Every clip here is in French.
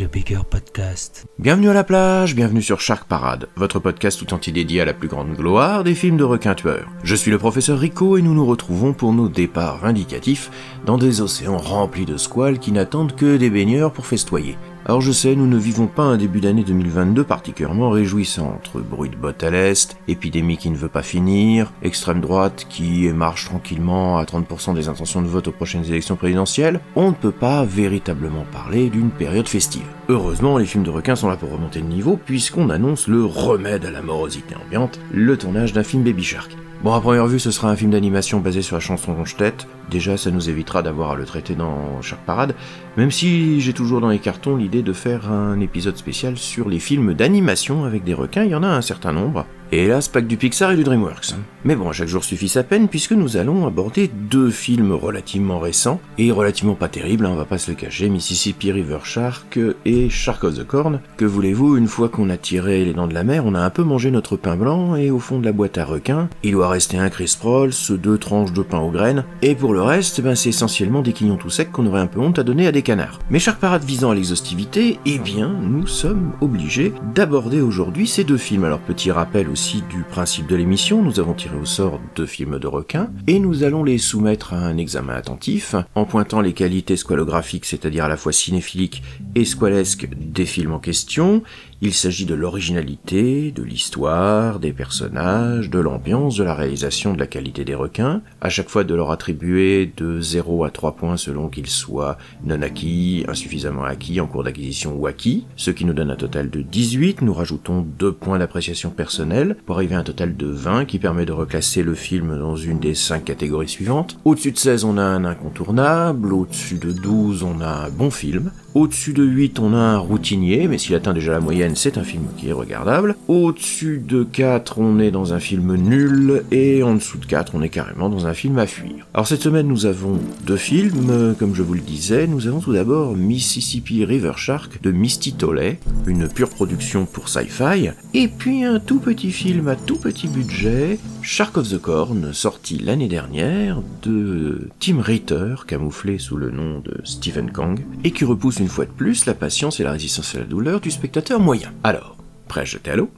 A bigger podcast. Bienvenue à la plage, bienvenue sur Shark Parade, votre podcast tout entier dédié à la plus grande gloire des films de requins tueurs. Je suis le professeur Rico et nous nous retrouvons pour nos départs vindicatifs dans des océans remplis de squales qui n'attendent que des baigneurs pour festoyer. Alors je sais, nous ne vivons pas un début d'année 2022 particulièrement réjouissant, entre bruit de bottes à l'est, épidémie qui ne veut pas finir, extrême droite qui marche tranquillement à 30% des intentions de vote aux prochaines élections présidentielles, on ne peut pas véritablement parler d'une période festive. Heureusement, les films de requins sont là pour remonter le niveau puisqu'on annonce le remède à la morosité ambiante, le tournage d'un film Baby Shark. Bon, à première vue, ce sera un film d'animation basé sur la chanson Ronche-Tête. Déjà, ça nous évitera d'avoir à le traiter dans Shark Parade, même si j'ai toujours dans les cartons l'idée de faire un épisode spécial sur les films d'animation avec des requins, il y en a un certain nombre. Et hélas, pas que du Pixar et du DreamWorks. Mais bon, chaque jour suffit sa peine puisque nous allons aborder deux films relativement récents et relativement pas terribles, hein, on va pas se le cacher, Mississippi River Shark et Shark of the Corn. Que voulez-vous, une fois qu'on a tiré les dents de la mer, on a un peu mangé notre pain blanc et au fond de la boîte à requins, il doit rester un Chris Prolls, deux tranches de pain aux graines, et pour le reste, ben, c'est essentiellement des quignons tout secs qu'on aurait un peu honte à donner à des canards. Mais Shark Parade visant à l'exhaustivité, eh bien, nous sommes obligés d'aborder aujourd'hui ces deux films. Alors petit rappel aussi du principe de l'émission, nous avons tiré au sort deux films de requins, et nous allons les soumettre à un examen attentif, en pointant les qualités squalographiques, c'est-à-dire à la fois cinéphiliques et squalesques des films en question, il s'agit de l'originalité, de l'histoire, des personnages, de l'ambiance, de la réalisation, de la qualité des requins, à chaque fois de leur attribuer de 0 à 3 points selon qu'ils soient non acquis, insuffisamment acquis, en cours d'acquisition ou acquis, ce qui nous donne un total de 18, nous rajoutons 2 points d'appréciation personnelle pour arriver à un total de 20 qui permet de reclasser le film dans une des 5 catégories suivantes. Au-dessus de 16 on a un incontournable, au-dessus de 12 on a un bon film, au-dessus de 8 on a un routinier, mais s'il atteint déjà la moyenne c'est un film qui est regardable. Au-dessus de 4, on est dans un film nul, et en dessous de 4, on est carrément dans un film à fuir. Alors cette semaine, nous avons deux films, comme je vous le disais. Nous avons tout d'abord Mississippi River Shark de Misty Tolley, une pure production pour sci-fi, et puis un tout petit film à tout petit budget, Shark of the Corn, sorti l'année dernière de Tim Ritter, camouflé sous le nom de Stephen Kang, et qui repousse une fois de plus la patience et la résistance à la douleur du spectateur moyen. Alors, prêt à jeter à l'eau?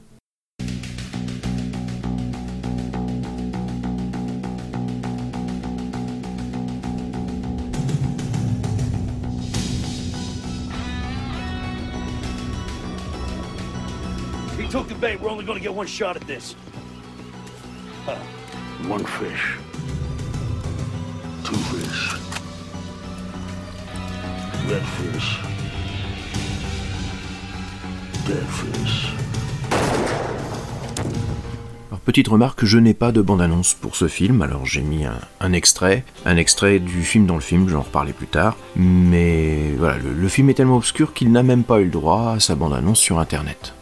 One fish. Two fish. Fish. Dead petite remarque, je n'ai pas de bande-annonce pour ce film, alors j'ai mis un, extrait, un extrait du film dans le film, je vais en reparler plus tard, mais voilà, le, le film est tellement obscur qu'il n'a même pas eu le droit à sa bande-annonce sur internet.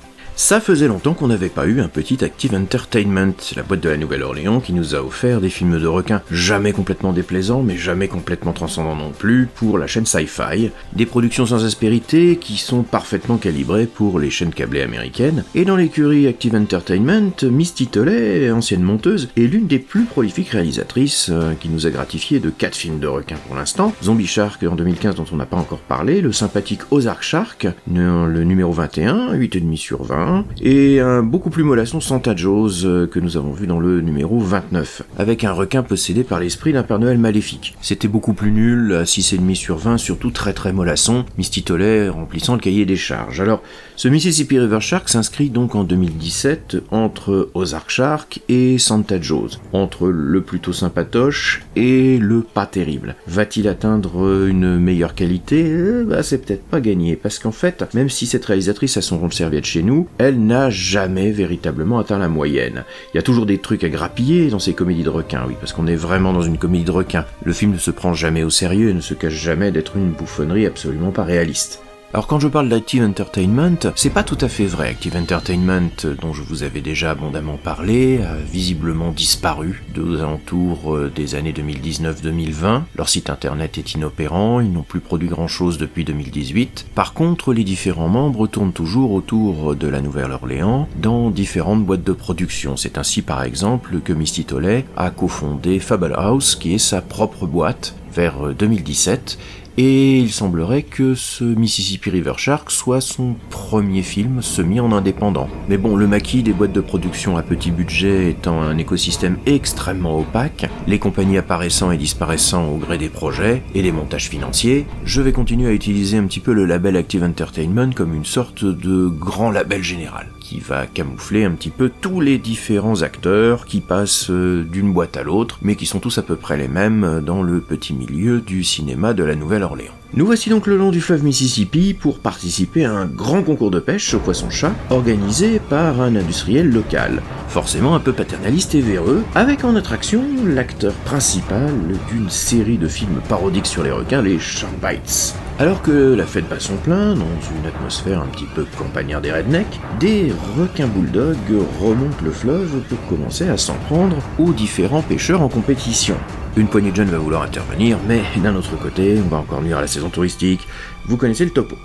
Ça faisait longtemps qu'on n'avait pas eu un petit Active Entertainment, la boîte de la Nouvelle-Orléans qui nous a offert des films de requins. Jamais complètement déplaisants, mais jamais complètement transcendants non plus, pour la chaîne Sci-Fi, des productions sans aspérité qui sont parfaitement calibrées pour les chaînes câblées américaines, et dans l'écurie Active Entertainment, Misty Tolley, ancienne monteuse, est l'une des plus prolifiques réalisatrices euh, qui nous a gratifié de 4 films de requins pour l'instant, Zombie Shark en 2015 dont on n'a pas encore parlé, le sympathique Ozark Shark, le numéro 21, 8,5 sur 20, et un beaucoup plus mollasson Santa Jaws euh, que nous avons vu dans le numéro 29, avec un requin possédé par l'esprit d'un Père Noël maléfique. C'était beaucoup plus nul, à 6,5 sur 20, surtout très très mollasson, Misty Tolley remplissant le cahier des charges. Alors, ce Mississippi River Shark s'inscrit donc en 2017 entre Ozark Shark et Santa Jaws, entre le plutôt sympatoche et le pas terrible. Va-t-il atteindre une meilleure qualité? Euh, bah, C'est peut-être pas gagné, parce qu'en fait, même si cette réalisatrice a son rond de serviette chez nous, elle n'a jamais véritablement atteint la moyenne. Il y a toujours des trucs à grappiller dans ces comédies de requins, oui, parce qu'on est vraiment dans une comédie de requins. Le film ne se prend jamais au sérieux et ne se cache jamais d'être une bouffonnerie absolument pas réaliste. Alors quand je parle d'Active Entertainment, c'est pas tout à fait vrai. Active Entertainment, dont je vous avais déjà abondamment parlé, a visiblement disparu aux alentours euh, des années 2019-2020. Leur site internet est inopérant, ils n'ont plus produit grand chose depuis 2018. Par contre, les différents membres tournent toujours autour de la Nouvelle-Orléans dans différentes boîtes de production. C'est ainsi par exemple que Misty Tolley a cofondé Fable House, qui est sa propre boîte vers 2017 euh, et il semblerait que ce Mississippi River Shark soit son premier film semi en indépendant. Mais bon, le maquis des boîtes de production à petit budget étant un écosystème extrêmement opaque, les compagnies apparaissant et disparaissant au gré des projets et des montages financiers, je vais continuer à utiliser un petit peu le label Active Entertainment comme une sorte de grand label général qui va camoufler un petit peu tous les différents acteurs qui passent euh, d'une boîte à l'autre, mais qui sont tous à peu près les mêmes dans le petit milieu du cinéma de la Nouvelle-Orléans. Nous voici donc le long du fleuve Mississippi pour participer à un grand concours de pêche au poisson-chat organisé par un industriel local, forcément un peu paternaliste et véreux, avec en attraction l'acteur principal d'une série de films parodiques sur les requins, les Shark Bites. Alors que la fête bat son plein, dans une atmosphère un petit peu campagnard des rednecks, des requins bulldogs remontent le fleuve pour commencer à s'en prendre aux différents pêcheurs en compétition. Une poignée de jeunes va vouloir intervenir, mais d'un autre côté, on va encore nuire à la saison touristique. Vous connaissez le topo.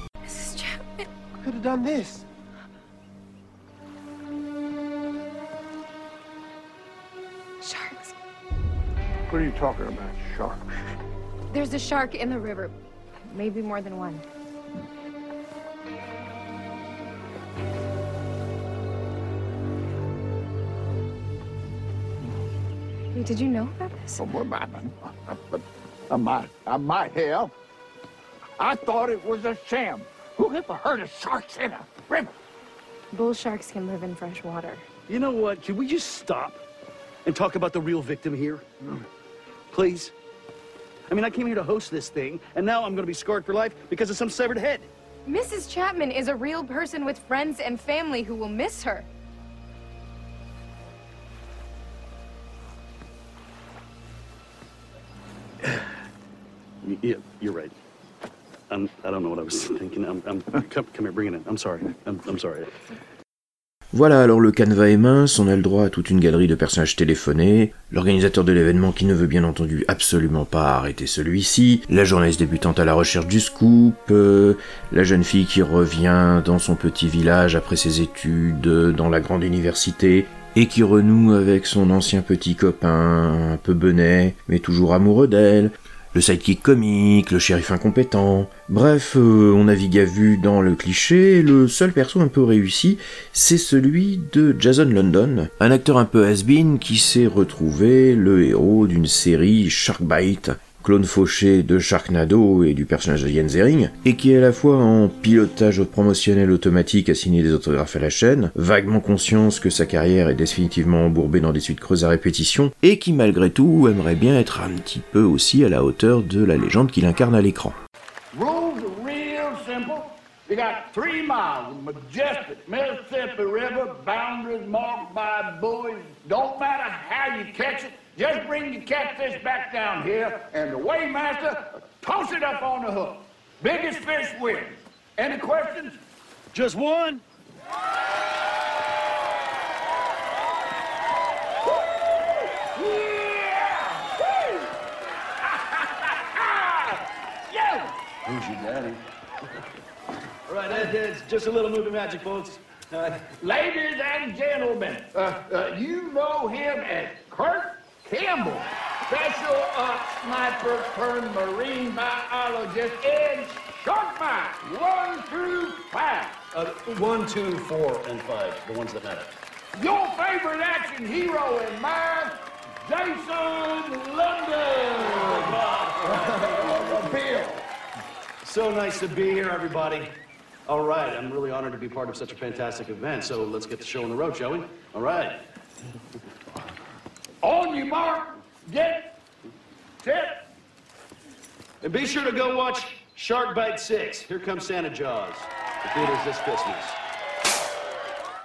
Sharks. What are you talking about, sharks? There's a shark in the river. Maybe more than one. Wait, did you know about this? Oh, well, I, I, I, might, I might have. I thought it was a sham. Who ever heard of sharks in a river? Bull sharks can live in fresh water. You know what? Can we just stop and talk about the real victim here? Mm. Please? I mean, I came here to host this thing, and now I'm gonna be scarred for life because of some severed head. Mrs. Chapman is a real person with friends and family who will miss her. Yeah, you're right. I'm, I don't know what I was thinking. I'm, I'm, come, come here, bring it in. I'm sorry. I'm, I'm sorry. Voilà, alors le canevas est mince, on a le droit à toute une galerie de personnages téléphonés, l'organisateur de l'événement qui ne veut bien entendu absolument pas arrêter celui-ci, la journaliste débutante à la recherche du scoop, euh, la jeune fille qui revient dans son petit village après ses études dans la grande université, et qui renoue avec son ancien petit copain, un peu benet, mais toujours amoureux d'elle, le sidekick comique, le shérif incompétent. Bref, euh, on navigue à vue dans le cliché, le seul perso un peu réussi, c'est celui de Jason London, un acteur un peu has-been qui s'est retrouvé le héros d'une série Sharkbite, clone fauché de Sharknado et du personnage de Jens Zering, et qui est à la fois en pilotage promotionnel automatique signer des autographes à la chaîne, vaguement conscience que sa carrière est définitivement embourbée dans des suites creuses à répétition, et qui malgré tout aimerait bien être un petit peu aussi à la hauteur de la légende qu'il incarne à l'écran. Miles majestic River, boundaries just bring your catfish back down here, and the weighmaster toss it up on the hook. Biggest fish wins. Any questions? Just one? Yeah! Woo! yeah! Who's your daddy? All right, that, that's just a little movie magic, folks. Uh, Ladies and gentlemen, uh, uh, you know him as Kurt Campbell, special uh, sniper turned marine biologist in Sharkbite, one through five. uh, one, two, four, and five, the ones that matter. Your favorite action hero and mine, Jason London. Bill. So nice to be here, everybody. All right, I'm really honored to be part of such a fantastic event. So let's get the show on the road, shall we? All right. On your mark, get set. And be sure to go watch Shark Bite 6. Here comes Santa Jaws. The theaters this Christmas.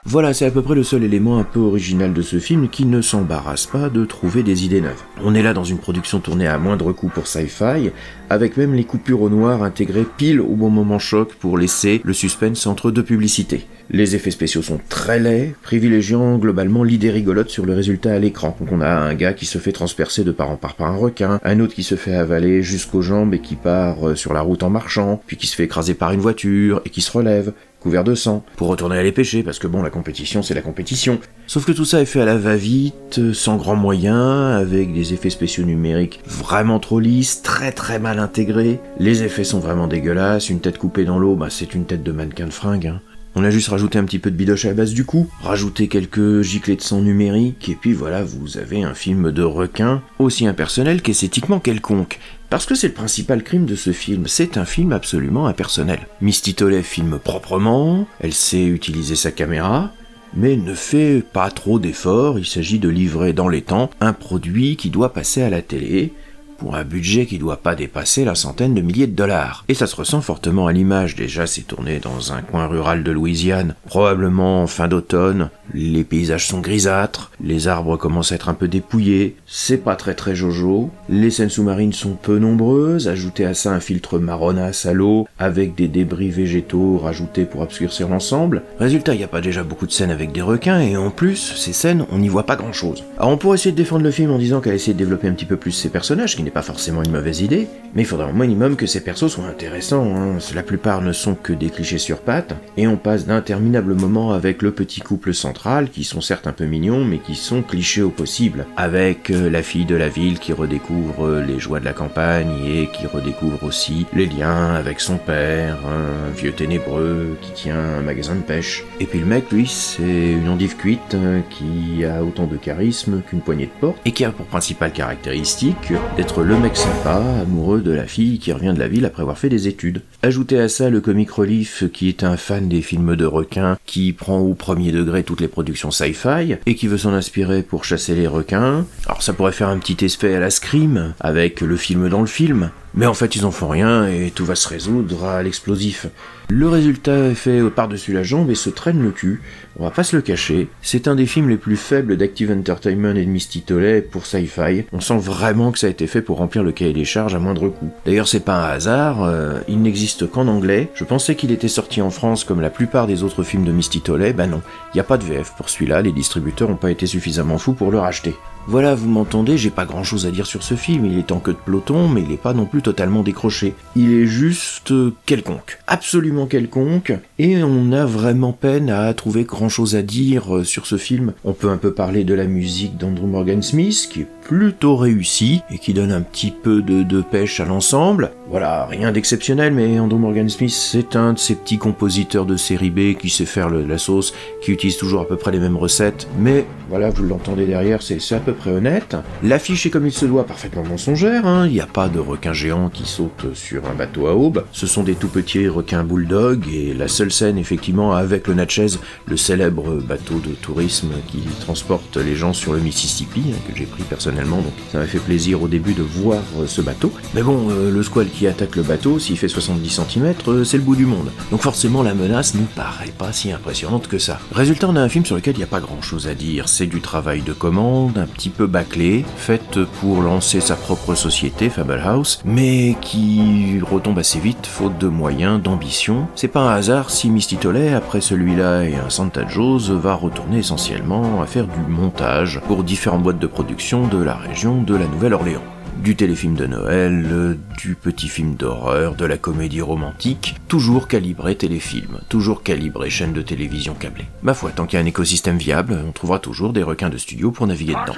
Voilà, c'est à peu près le seul élément un peu original de ce film qui ne s'embarrasse pas de trouver des idées neuves. On est là dans une production tournée à moindre coût pour sci-fi, avec même les coupures au noir intégrées pile au bon moment choc pour laisser le suspense entre deux publicités. Les effets spéciaux sont très laids, privilégiant globalement l'idée rigolote sur le résultat à l'écran. Donc on a un gars qui se fait transpercer de part en part par un requin, un autre qui se fait avaler jusqu'aux jambes et qui part euh, sur la route en marchant, puis qui se fait écraser par une voiture et qui se relève, couvert de sang, pour retourner aller pêcher, parce que bon, la compétition, c'est la compétition. Sauf que tout ça est fait à la va-vite, sans grands moyens, avec des effets spéciaux numériques vraiment trop lisses, très très mal intégrés. Les effets sont vraiment dégueulasses, une tête coupée dans l'eau, bah c'est une tête de mannequin de fringue, hein. On a juste rajouté un petit peu de bidoche à la base du coup, rajouté quelques giclées de sang numérique, et puis voilà, vous avez un film de requin aussi impersonnel qu'esthétiquement quelconque. Parce que c'est le principal crime de ce film, c'est un film absolument impersonnel. Misty Tolley filme proprement, elle sait utiliser sa caméra, mais ne fait pas trop d'efforts, il s'agit de livrer dans les temps un produit qui doit passer à la télé, pour un budget qui doit pas dépasser la centaine de milliers de dollars. Et ça se ressent fortement à l'image, déjà c'est tourné dans un coin rural de Louisiane, probablement en fin d'automne, les paysages sont grisâtres, les arbres commencent à être un peu dépouillés, c'est pas très très jojo, les scènes sous-marines sont peu nombreuses, ajoutez à ça un filtre marronasse à l'eau, avec des débris végétaux rajoutés pour obscurcir l'ensemble. Résultat, il n'y a pas déjà beaucoup de scènes avec des requins, et en plus, ces scènes, on n'y voit pas grand chose. Alors on pourrait essayer de défendre le film en disant qu'elle essaie de développer un petit peu plus ses personnages, n'est pas forcément une mauvaise idée, mais il faudra au minimum que ces persos soient intéressants. Hein. La plupart ne sont que des clichés sur pattes, et on passe d'interminables moments avec le petit couple central, qui sont certes un peu mignons, mais qui sont clichés au possible, avec euh, la fille de la ville qui redécouvre euh, les joies de la campagne et qui redécouvre aussi les liens avec son père, un vieux ténébreux qui tient un magasin de pêche. Et puis le mec, lui, c'est une endive cuite euh, qui a autant de charisme qu'une poignée de porte, et qui a pour principale caractéristique d'être le mec sympa, amoureux de la fille qui revient de la ville après avoir fait des études. Ajoutez à ça le comic relief qui est un fan des films de requins, qui prend au premier degré toutes les productions sci-fi, et qui veut s'en inspirer pour chasser les requins. Alors ça pourrait faire un petit effet à la Scream, avec le film dans le film, mais en fait ils en font rien et tout va se résoudre à l'explosif. Le résultat est fait par-dessus la jambe et se traîne le cul, on va pas se le cacher. C'est un des films les plus faibles d'Active Entertainment et de Misty Tolley pour sci-fi. On sent vraiment que ça a été fait pour remplir le cahier des charges à moindre coût. D'ailleurs c'est pas un hasard, euh, il n'existe qu'en anglais. Je pensais qu'il était sorti en France comme la plupart des autres films de Misty Tolley, ben non, n'y a pas de VF pour celui-là, les distributeurs ont pas été suffisamment fous pour le racheter. Voilà, vous m'entendez, j'ai pas grand chose à dire sur ce film, il est en queue de peloton, mais il est pas non plus totalement décroché. Il est juste quelconque. Absolument quelconque, et on a vraiment peine à trouver grand chose à dire euh, sur ce film. On peut un peu parler de la musique d'Andrew Morgan Smith, qui est plutôt réussie, et qui donne un petit peu de, pêche à l'ensemble. Voilà, rien d'exceptionnel, mais Andrew Morgan Smith, c'est un de ces petits compositeurs de série B qui sait faire la sauce, qui utilise toujours à peu près les mêmes recettes, mais voilà, vous l'entendez derrière, c'est c'est à peu honnête. L'affiche est comme il se doit parfaitement mensongère, hein. il n'y a pas de requin géant qui saute sur un bateau à aube, ce sont des tout petits requins bulldog, et la seule scène, effectivement, avec le Natchez, le célèbre bateau de tourisme qui transporte les gens sur le Mississippi, hein, que j'ai pris personnellement, donc ça m'a fait plaisir au début de voir euh, ce bateau. Mais bon, euh, le squal qui attaque le bateau, s'il fait 70 cm, c'est le bout du monde. Donc forcément, la menace ne paraît pas si impressionnante que ça. Résultat, on a un film sur lequel il n'y a pas grand chose à dire. C'est du travail de commande, un petit peu bâclé, fait pour lancer sa propre société, Fable House, mais qui retombe assez vite, faute de moyens, d'ambition. C'est pas un hasard si Misty Tolley, après celui-là et un Santa Joe's, va retourner essentiellement à faire du montage pour différentes boîtes de production de la région de la Nouvelle-Orléans du téléfilm de Noël, euh, du petit film d'horreur, de la comédie romantique, toujours calibré téléfilm, toujours calibré chaîne de télévision câblée. Ma foi, tant qu'il y a un écosystème viable, on trouvera toujours des requins de studio pour naviguer dedans.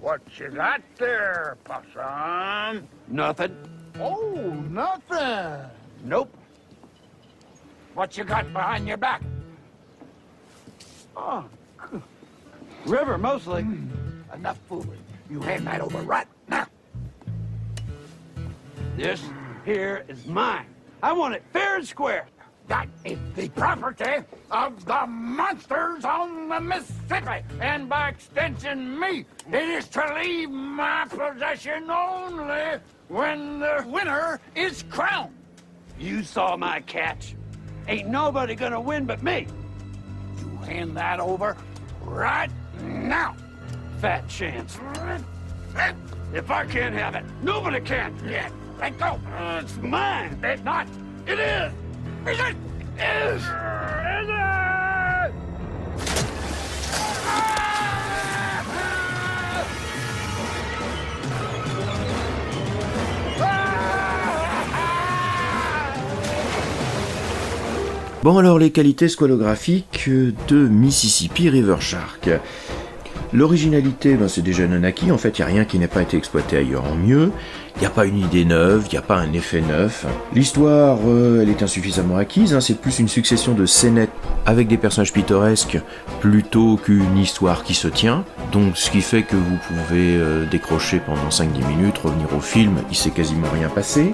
What you got there, Possum? Nothing. Oh, nothing. Nope. What you got behind your back? Oh, river mostly. Enough fooling. You hand that over right now. This here is mine. I want it fair and square. That is the property of the monsters on the Mississippi, and by extension, me. It is to leave my possession only when the winner is crowned. You saw my catch. Ain't nobody gonna win but me. You hand that over right now. Fat chance. If I can't have it, nobody can. Go. It's mine. It's not. It is. It? Is. Is it? Bon alors les qualités squalographiques de Mississippi River Shark. L'originalité, ben, c'est déjà non acquis, en fait il n'y a rien qui n'ait pas été exploité ailleurs en mieux, il n'y a pas une idée neuve, il n'y a pas un effet neuf. L'histoire, euh, elle est insuffisamment acquise, hein, c'est plus une succession de scénettes avec des personnages pittoresques plutôt qu'une histoire qui se tient. Donc ce qui fait que vous pouvez euh, décrocher pendant 5-10 minutes, revenir au film, il s'est quasiment rien passé.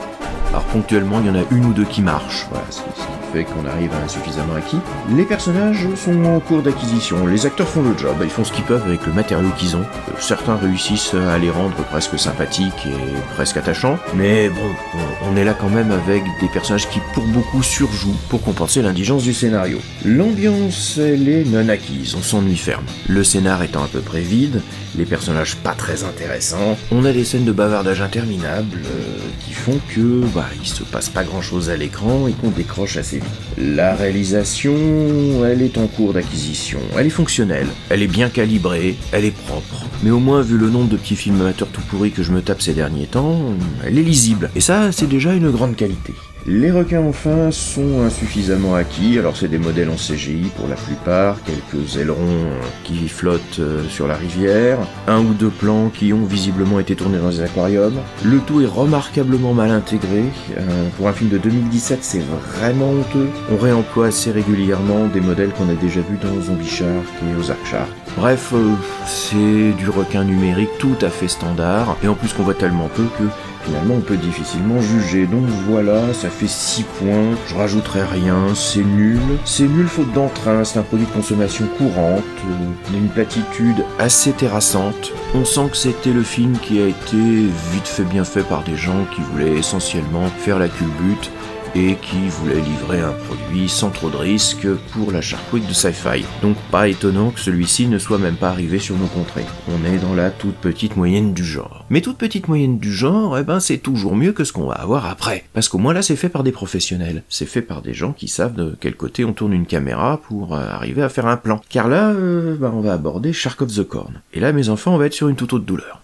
Alors ponctuellement, il y en a une ou deux qui marchent, voilà, ce qui ce qui qu'on arrive à un suffisamment acquis. Les personnages sont en cours d'acquisition, les acteurs font le job, ils font ce qu'ils peuvent avec le matériau qu'ils ont. Euh, Certains réussissent à les rendre presque sympathiques et presque attachants, mais bon, on- on est là quand même avec des personnages qui pour beaucoup surjouent pour compenser l'indigence du scénario. L'ambiance, elle est non acquise, on s'ennuie ferme. Le scénar étant à peu près vide, les personnages pas très intéressants, on a des scènes de bavardage interminables euh, qui font que bah, il se passe pas grand chose à l'écran et qu'on décroche assez vite. La réalisation, elle est en cours d'acquisition, elle est fonctionnelle, elle est bien calibrée, elle est propre. Mais au moins, vu le nombre de petits films amateurs tout pourris que je me tape ces derniers temps, elle est lisible. Et ça, c'est déjà une grande qualité. Les requins enfin sont insuffisamment acquis, alors c'est des modèles en CGI pour la plupart, quelques ailerons qui flottent euh, sur la rivière, un ou deux plans qui ont visiblement été tournés dans des aquariums. Le tout est remarquablement mal intégré, Euh, pour un film de 2017 c'est vraiment honteux. On réemploie assez régulièrement des modèles qu'on a déjà vus dans Zombie Shark et Ozark Shark. Bref, euh, c'est du requin numérique tout à fait standard, et en plus qu'on voit tellement peu que finalement on peut difficilement juger. Donc voilà, ça fait 6 points, je rajouterai rien, c'est nul. C'est nul faute d'entrain, c'est un produit de consommation courante, euh, une platitude assez terrassante. On sent que c'était le film qui a été vite fait bien fait par des gens qui voulaient essentiellement faire la culbute et qui voulait livrer un produit sans trop de risques pour la Shark de Sci-Fi. Donc pas étonnant que celui-ci ne soit même pas arrivé sur nos contrées. On est dans la toute petite moyenne du genre. Mais toute petite moyenne du genre, eh ben c'est toujours mieux que ce qu'on va avoir après. Parce qu'au moins là c'est fait par des professionnels. C'est fait par des gens qui savent de quel côté on tourne une caméra pour euh, arriver à faire un plan. Car là, euh, bah, on va aborder Shark of the Corn. Et là mes enfants on va être sur une toute autre douleur.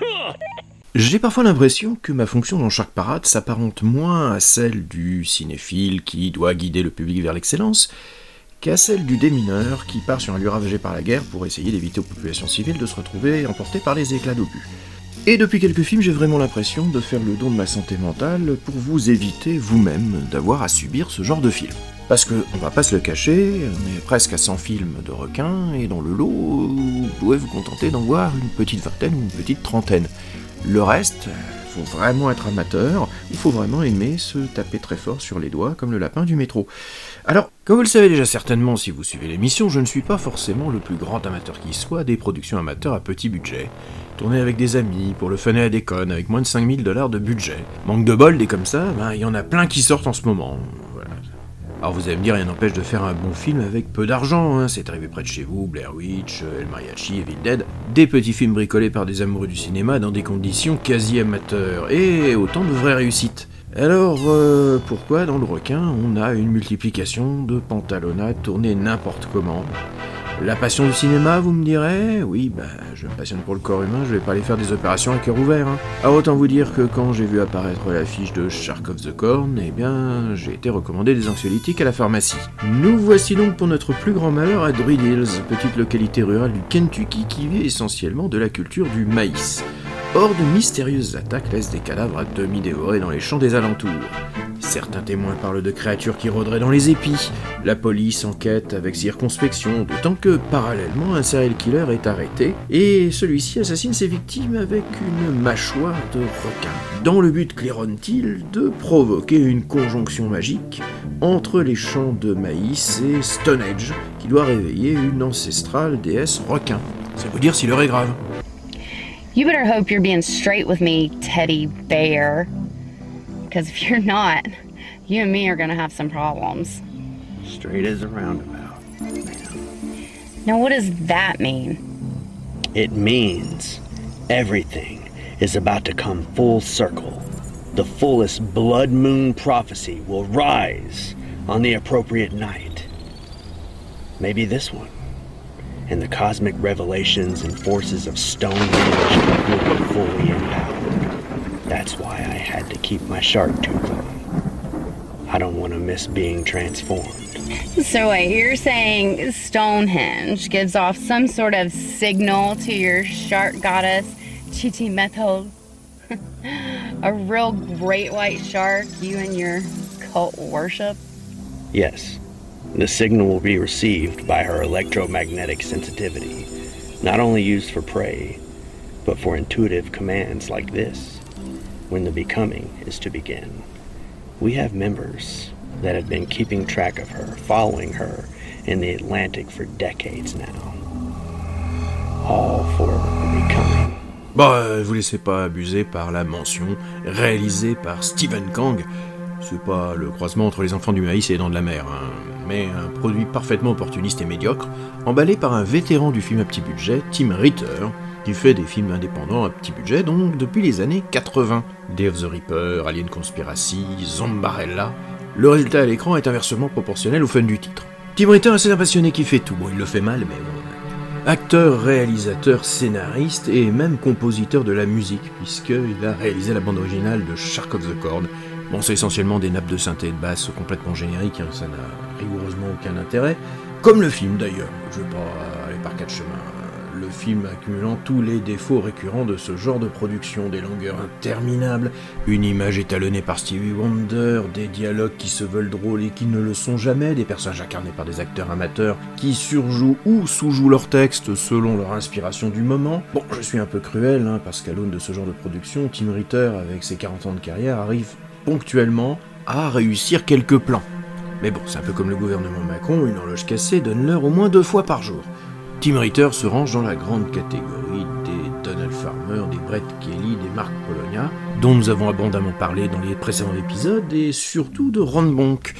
J'ai parfois l'impression que ma fonction dans Shark Parade s'apparente moins à celle du cinéphile qui doit guider le public vers l'excellence qu'à celle du démineur qui part sur un lieu ravagé par la guerre pour essayer d'éviter aux populations civiles de se retrouver emportées par les éclats d'obus. Et depuis quelques films, j'ai vraiment l'impression de faire le don de ma santé mentale pour vous éviter vous-même d'avoir à subir ce genre de film. Parce que, on va pas se le cacher, on est presque à 100 films de requins, et dans le lot, vous pouvez vous contenter d'en voir une petite vingtaine ou une petite trentaine. Le reste, faut vraiment être amateur, ou faut vraiment aimer se taper très fort sur les doigts comme le lapin du métro. Alors, comme vous le savez déjà certainement si vous suivez l'émission, je ne suis pas forcément le plus grand amateur qui soit des productions amateurs à petit budget. Tourner avec des amis, pour le fun et à déconne, avec moins de 5000 dollars de budget. Manque de bol, des comme ça, ben, il y en a plein qui sortent en ce moment. Alors vous allez me dire, rien n'empêche de faire un bon film avec peu d'argent, hein. c'est arrivé près de chez vous, Blair Witch, El Mariachi, Evil Dead, des petits films bricolés par des amoureux du cinéma dans des conditions quasi amateurs, et autant de vraies réussites. Alors, euh, pourquoi dans le requin on a une multiplication de pantalonnades tournées n'importe comment? La passion du cinéma, vous me direz? Oui, bah, je me passionne pour le corps humain, je vais pas aller faire des opérations à cœur ouvert. Hein. Alors autant vous dire que quand j'ai vu apparaître l'affiche de Shark of the Corn, eh bien, j'ai été recommandé des anxiolytiques à la pharmacie. Nous voici donc pour notre plus grand malheur à Druid Hills, petite localité rurale du Kentucky qui vit essentiellement de la culture du maïs. Or, de mystérieuses attaques laissent des cadavres à demi dévorés dans les champs des alentours. Certains témoins parlent de créatures qui rôderaient dans les épis. La police enquête avec circonspection, d'autant que, parallèlement, un serial killer est arrêté, et celui-ci assassine ses victimes avec une mâchoire de requin, dans le but, claironne-t-il, de provoquer une conjonction magique entre les champs de maïs et Stonehenge, qui doit réveiller une ancestrale déesse requin. C'est vous dire si l'heure est grave. You better hope you're being straight with me, teddy bear. Because if you're not, you and me are going to have some problems. Straight as a roundabout. Now, what does that mean? It means everything is about to come full circle. The fullest blood moon prophecy will rise on the appropriate night. Maybe this one. And the cosmic revelations and forces of Stonehenge will be fully empowered. That's why I had to keep my shark tooth on. I don't want to miss being transformed. So, wait, you're saying Stonehenge gives off some sort of signal to your shark goddess, Chichi Method? A real great white shark you and your cult worship? Yes, the signal will be received by her electromagnetic sensitivity, not only used for prey, but for intuitive commands like this, when the becoming is to begin. We have members that have been keeping track of her, following her in the Atlantic for decades now. All for the becoming. Bah, vous laissez pas abuser par la mention réalisée par Stephen Kang. C'est pas le croisement entre les enfants du maïs et les dents de la mer, hein, mais un produit parfaitement opportuniste et médiocre, emballé par un vétéran du film à petit budget, Tim Ritter, qui fait des films indépendants à petit budget donc depuis les années 80. Day of the Reaper, Alien Conspiracy, Zombarella. Le résultat à l'écran est inversement proportionnel au fun du titre. Tim Ritter est assez un passionné qui fait tout. Bon, il le fait mal, mais bon. Acteur, réalisateur, scénariste et même compositeur de la musique, puisqu'il a réalisé la bande originale de Shark of the Corn. Bon, c'est essentiellement des nappes de synthé et de basse complètement génériques, hein, ça n'a rigoureusement aucun intérêt. Comme le film d'ailleurs, je vais pas aller par quatre chemins. Le film accumulant tous les défauts récurrents de ce genre de production, des longueurs interminables, une image étalonnée par Stevie Wonder, des dialogues qui se veulent drôles et qui ne le sont jamais, des personnages incarnés par des acteurs amateurs qui surjouent ou sous-jouent leur texte selon leur inspiration du moment. Bon, je suis un peu cruel, hein, parce qu'à l'aune de ce genre de production, Tim Ritter, avec ses 40 ans de carrière, arrive ponctuellement à réussir quelques plans. Mais bon, c'est un peu comme le gouvernement Macron, une horloge cassée donne l'heure au moins deux fois par jour. Tim Ritter se range dans la grande catégorie des Donald Farmer, des Brett Kelly, des Mark Polonia, dont nous avons abondamment parlé dans les précédents épisodes, et surtout de Ron Bonk,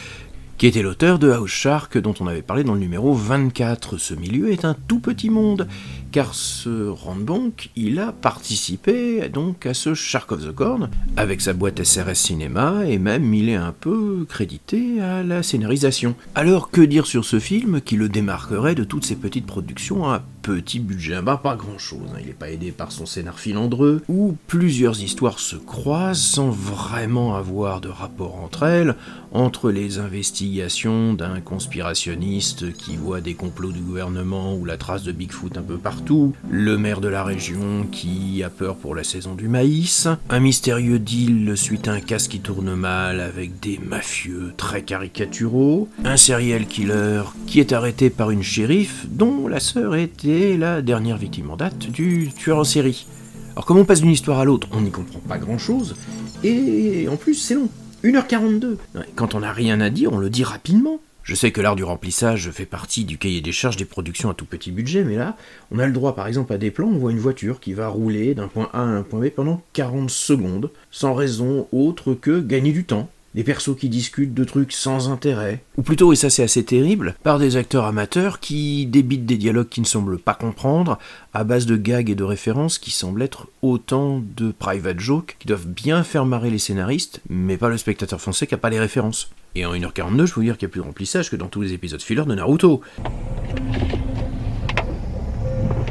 qui était l'auteur de House Shark dont on avait parlé dans le numéro 24. Ce milieu est un tout petit monde, car ce Randbonk, il a participé donc à ce Shark of the Corn avec sa boîte SRS Cinéma et même il est un peu crédité à la scénarisation. Alors que dire sur ce film qui le démarquerait de toutes ces petites productions à petit budget? Bah pas grand chose, il n'est pas aidé par son scénar filandreux, où plusieurs histoires se croisent sans vraiment avoir de rapport entre elles, entre les investigations d'un conspirationniste qui voit des complots du gouvernement ou la trace de Bigfoot un peu partout, le maire de la région qui a peur pour la saison du maïs, un mystérieux deal suite à un casse qui tourne mal avec des mafieux très caricaturaux, un serial killer qui est arrêté par une shérif dont la sœur était la dernière victime en date du tueur en série. Alors comme on passe d'une histoire à l'autre, on n'y comprend pas grand-chose, et en plus c'est long. 1h42 Quand on n'a rien à dire, on le dit rapidement. Je sais que l'art du remplissage fait partie du cahier des charges des productions à tout petit budget, mais là, on a le droit par exemple à des plans, on voit une voiture qui va rouler d'un point A à un point B pendant 40 secondes, sans raison autre que gagner du temps. Des persos qui discutent de trucs sans intérêt, ou plutôt, et ça c'est assez terrible, par des acteurs amateurs qui débitent des dialogues qui ne semblent pas comprendre, à base de gags et de références qui semblent être autant de private jokes qui doivent bien faire marrer les scénaristes, mais pas le spectateur français qui a pas les références. Et en 1h42, je peux vous dire qu'il y a plus de remplissage que dans tous les épisodes filler de Naruto.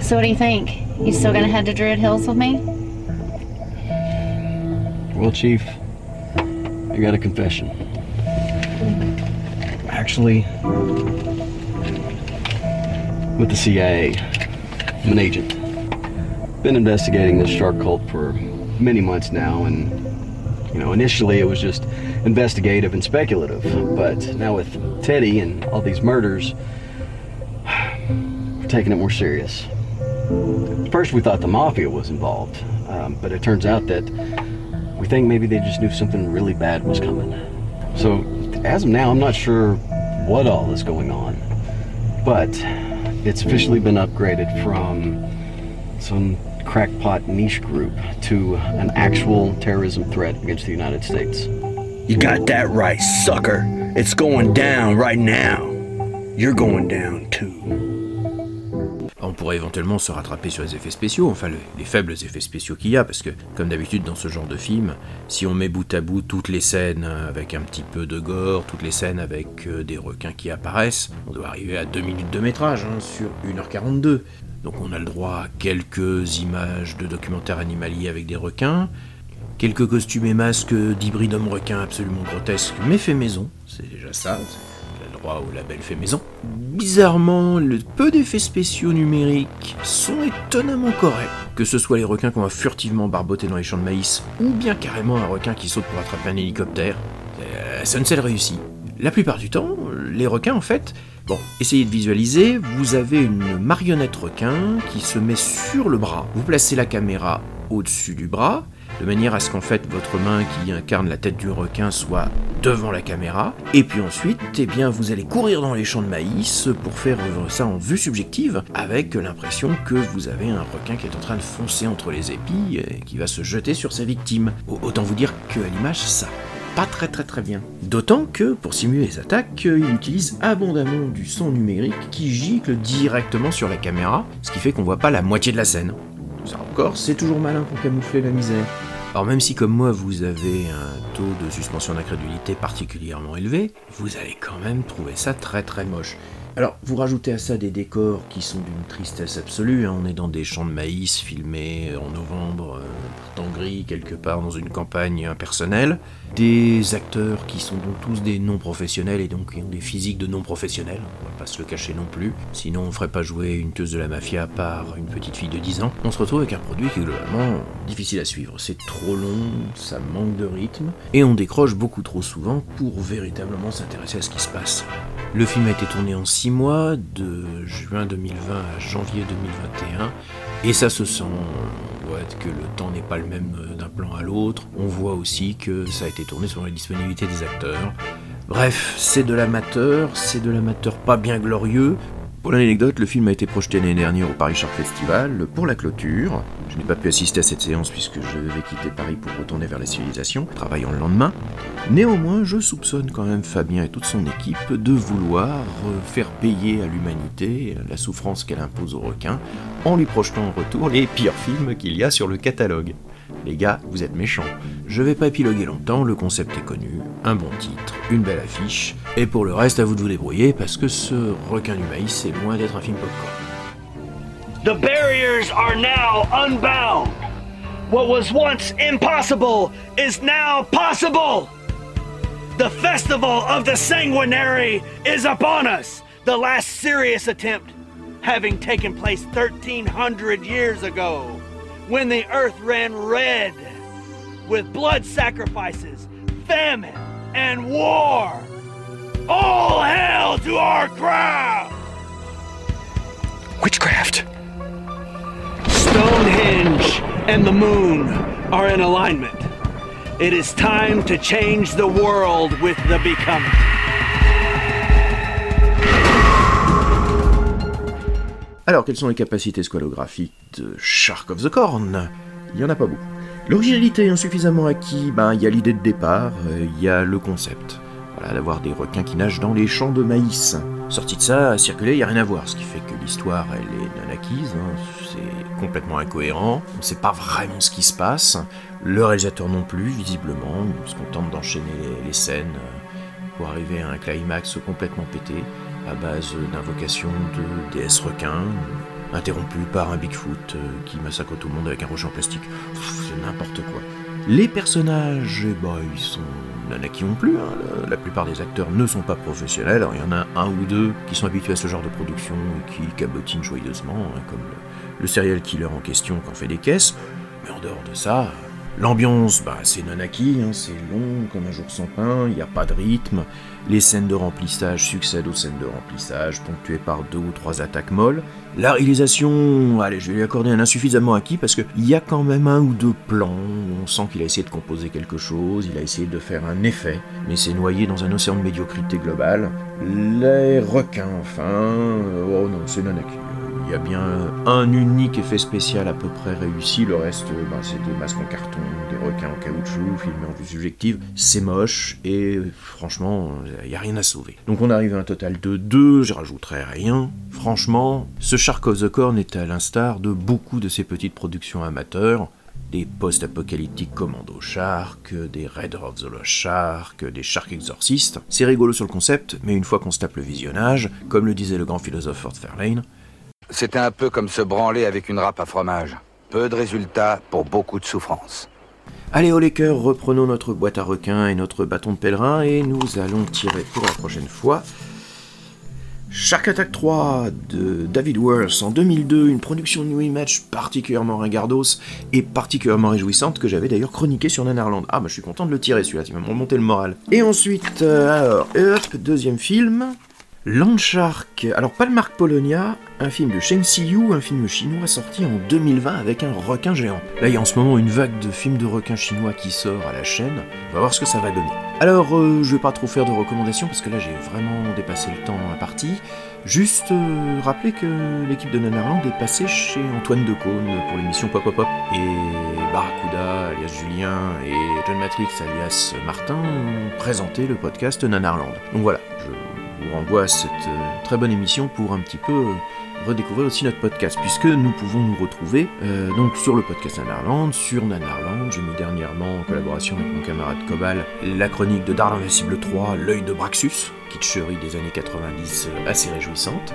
So what do you think? You still gonna head to Druid Hills with me? Well, Chief, I got a confession. Actually, with the CIA, I'm an agent. Been investigating this shark cult for many months now, and, you know, initially it was just investigative and speculative, but now with Teddy and all these murders, we're taking it more serious. First, we thought the mafia was involved, um, but it turns out that we think maybe they just knew something really bad was coming. So, as of now, I'm not sure what all is going on. But it's officially been upgraded from some crackpot niche group to an actual terrorism threat against the United States. You got that right, sucker. It's going down right now. You're going down too. On pourrait éventuellement se rattraper sur les effets spéciaux, enfin les faibles effets spéciaux qu'il y a, parce que comme d'habitude dans ce genre de film, si on met bout à bout toutes les scènes avec un petit peu de gore, toutes les scènes avec euh, des requins qui apparaissent, on doit arriver à 2 minutes de métrage hein, sur 1h42. Donc on a le droit à quelques images de documentaires animaliers avec des requins, quelques costumes et masques d'hybrides hommes-requins absolument grotesques, mais fait maison, c'est déjà ça droit au label fait maison. Bizarrement, le peu d'effets spéciaux numériques sont étonnamment corrects. Que ce soit les requins qu'on va furtivement barboter dans les champs de maïs, ou bien carrément un requin qui saute pour attraper un hélicoptère, euh, réussit. La plupart du temps, les requins en fait, Bon, essayez de visualiser, vous avez une marionnette requin qui se met sur le bras. Vous placez la caméra au-dessus du bras, de manière à ce qu'en fait votre main qui incarne la tête du requin soit devant la caméra, et puis ensuite, eh bien, vous allez courir dans les champs de maïs pour faire ça en vue subjective, avec l'impression que vous avez un requin qui est en train de foncer entre les épis et qui va se jeter sur sa victime. Autant vous dire que à l'image, ça pas très très très bien. D'autant que, pour simuler les attaques, il utilise abondamment du son numérique qui gicle directement sur la caméra, ce qui fait qu'on voit pas la moitié de la scène. Ça encore, c'est toujours malin pour camoufler la misère. Alors même si comme moi vous avez un taux de suspension d'incrédulité particulièrement élevé, vous allez quand même trouver ça très très moche. Alors, vous rajoutez à ça des décors qui sont d'une tristesse absolue. Hein. On est dans des champs de maïs filmés en novembre, euh, temps gris, quelque part dans une campagne impersonnelle. Des acteurs qui sont donc tous des non-professionnels et donc qui ont des physiques de non-professionnels. On va pas se le cacher non plus. Sinon, on ferait pas jouer une tueuse de la mafia par une petite fille de 10 ans. On se retrouve avec un produit qui est globalement difficile à suivre. C'est trop long, ça manque de rythme, et on décroche beaucoup trop souvent pour véritablement s'intéresser à ce qui se passe. Le film a été tourné en 6 mois, de juin 2020 à janvier 2021, et ça se sent. On voit que le temps n'est pas le même euh, d'un plan à l'autre. On voit aussi que ça a été tourné selon la disponibilité des acteurs. Bref, c'est de l'amateur, c'est de l'amateur pas bien glorieux, pour l'anecdote, le film a été projeté l'année dernière au Paris Shark Festival pour la clôture. Je n'ai pas pu assister à cette séance puisque je devais quitter Paris pour retourner vers la civilisation, travaillant le lendemain. Néanmoins, je soupçonne quand même Fabien et toute son équipe de vouloir faire payer à l'humanité la souffrance qu'elle impose aux requins en lui projetant en retour les pires films qu'il y a sur le catalogue. Les gars, vous êtes méchants. Je vais pas épiloguer longtemps, le concept est connu, un bon titre, une belle affiche, et pour le reste, à vous de vous débrouiller parce que ce requin du maïs est loin d'être un film popcorn. The barriers are now unbound. What was once impossible is now possible. The festival of the sanguinary is upon us. The last serious attempt having taken place 1300 years ago. When the earth ran red with blood sacrifices, famine, and war. All hail to our crown! Witchcraft. Stonehenge and the moon are in alignment. It is time to change the world with the becoming. Alors, quelles sont les capacités squalographiques de Shark of the Corn? Il n'y en a pas beaucoup. L'originalité insuffisamment acquis, ben, il y a l'idée de départ, euh, il y a le concept. Voilà, d'avoir des requins qui nagent dans les champs de maïs. Sorti de ça, à circuler, il n'y a rien à voir, ce qui fait que l'histoire, elle est non acquise, hein. c'est complètement incohérent, on ne sait pas vraiment ce qui se passe, le réalisateur non plus, visiblement, il se contente d'enchaîner les, les scènes euh, pour arriver à un climax complètement pété, à base d'invocations de déesses requins, interrompu par un Bigfoot euh, qui massacre tout le monde avec un rocher en plastique. C'est n'importe quoi. Les personnages, ben, ils sont nanaki non plus. hein. La, plupart des acteurs ne sont pas professionnels. Il y en a un ou deux qui sont habitués à ce genre de production et qui cabotinent joyeusement, hein, comme le, le serial killer en question qui en fait des caisses. Mais en dehors de ça, l'ambiance, bah, c'est nanaki, hein, c'est long comme un jour sans pain, il n'y a pas de rythme. Les scènes de remplissage succèdent aux scènes de remplissage, ponctuées par deux ou trois attaques molles. La réalisation, allez, je vais lui accorder un insuffisamment acquis parce qu'il y a quand même un ou deux plans on sent qu'il a essayé de composer quelque chose, il a essayé de faire un effet, mais c'est noyé dans un océan de médiocrité globale. Les requins, enfin, oh non, c'est nanaki. Y a bien un unique effet spécial à peu près réussi, le reste, ben, c'est des masques en carton, des requins en caoutchouc, filmés en vue subjective. C'est moche et franchement, il n'y a rien à sauver. Donc on arrive à un total de 2, je rajouterai rien. Franchement, ce Shark of the Corn est à l'instar de beaucoup de ces petites productions amateurs. Des post-apocalyptiques Commando Shark, des Raider of the Lost Shark, des Shark Exorcistes. C'est rigolo sur le concept, mais une fois qu'on se tape le visionnage, comme le disait le grand philosophe Fort Fairlane, C'était un peu comme se branler avec une râpe à fromage. Peu de résultats pour beaucoup de souffrance. Allez, les cœurs, reprenons notre boîte à requins et notre bâton de pèlerin et nous allons tirer pour la prochaine fois. Shark Attack 3 de David Worth en 2002, une production New Image particulièrement ringardos et particulièrement réjouissante que j'avais d'ailleurs chroniqué sur Nanarland. Ah bah je suis content de le tirer celui-là, il va me remonter le moral. Et ensuite, euh, alors, Up, deuxième film. Land Shark, alors pas le Polonia, un film de Sheng Siyu, un film chinois sorti en 2020 avec un requin géant. Là il y a en ce moment une vague de films de requins chinois qui sort à la chaîne, on va voir ce que ça va donner. Alors euh, je vais pas trop faire de recommandations parce que là j'ai vraiment dépassé le temps imparti. Juste euh, rappeler que l'équipe de Nanarland est passée chez Antoine Decaune pour l'émission Pop Pop Pop. Et Barracuda, alias Julien, et John Matrix, alias Martin, ont présenté le podcast Nanarland. Donc voilà, je renvoie à cette euh, très bonne émission pour un petit peu euh, redécouvrir aussi notre podcast, puisque nous pouvons nous retrouver euh, donc sur le podcast Nanarland, sur Nanarland. J'ai mis dernièrement, en collaboration avec mon camarade Cobal, la chronique de Dark Invincible 3, L'œil de Braxus, kitscherie des années 90 euh, assez réjouissante.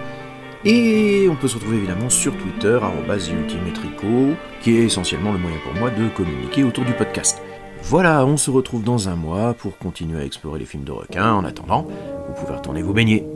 Et on peut se retrouver évidemment sur Twitter, ultimetrico, qui est essentiellement le moyen pour moi de communiquer autour du podcast. Voilà, on se retrouve dans un mois pour continuer à explorer les films de requins. En attendant, vous pouvez retourner vous baigner.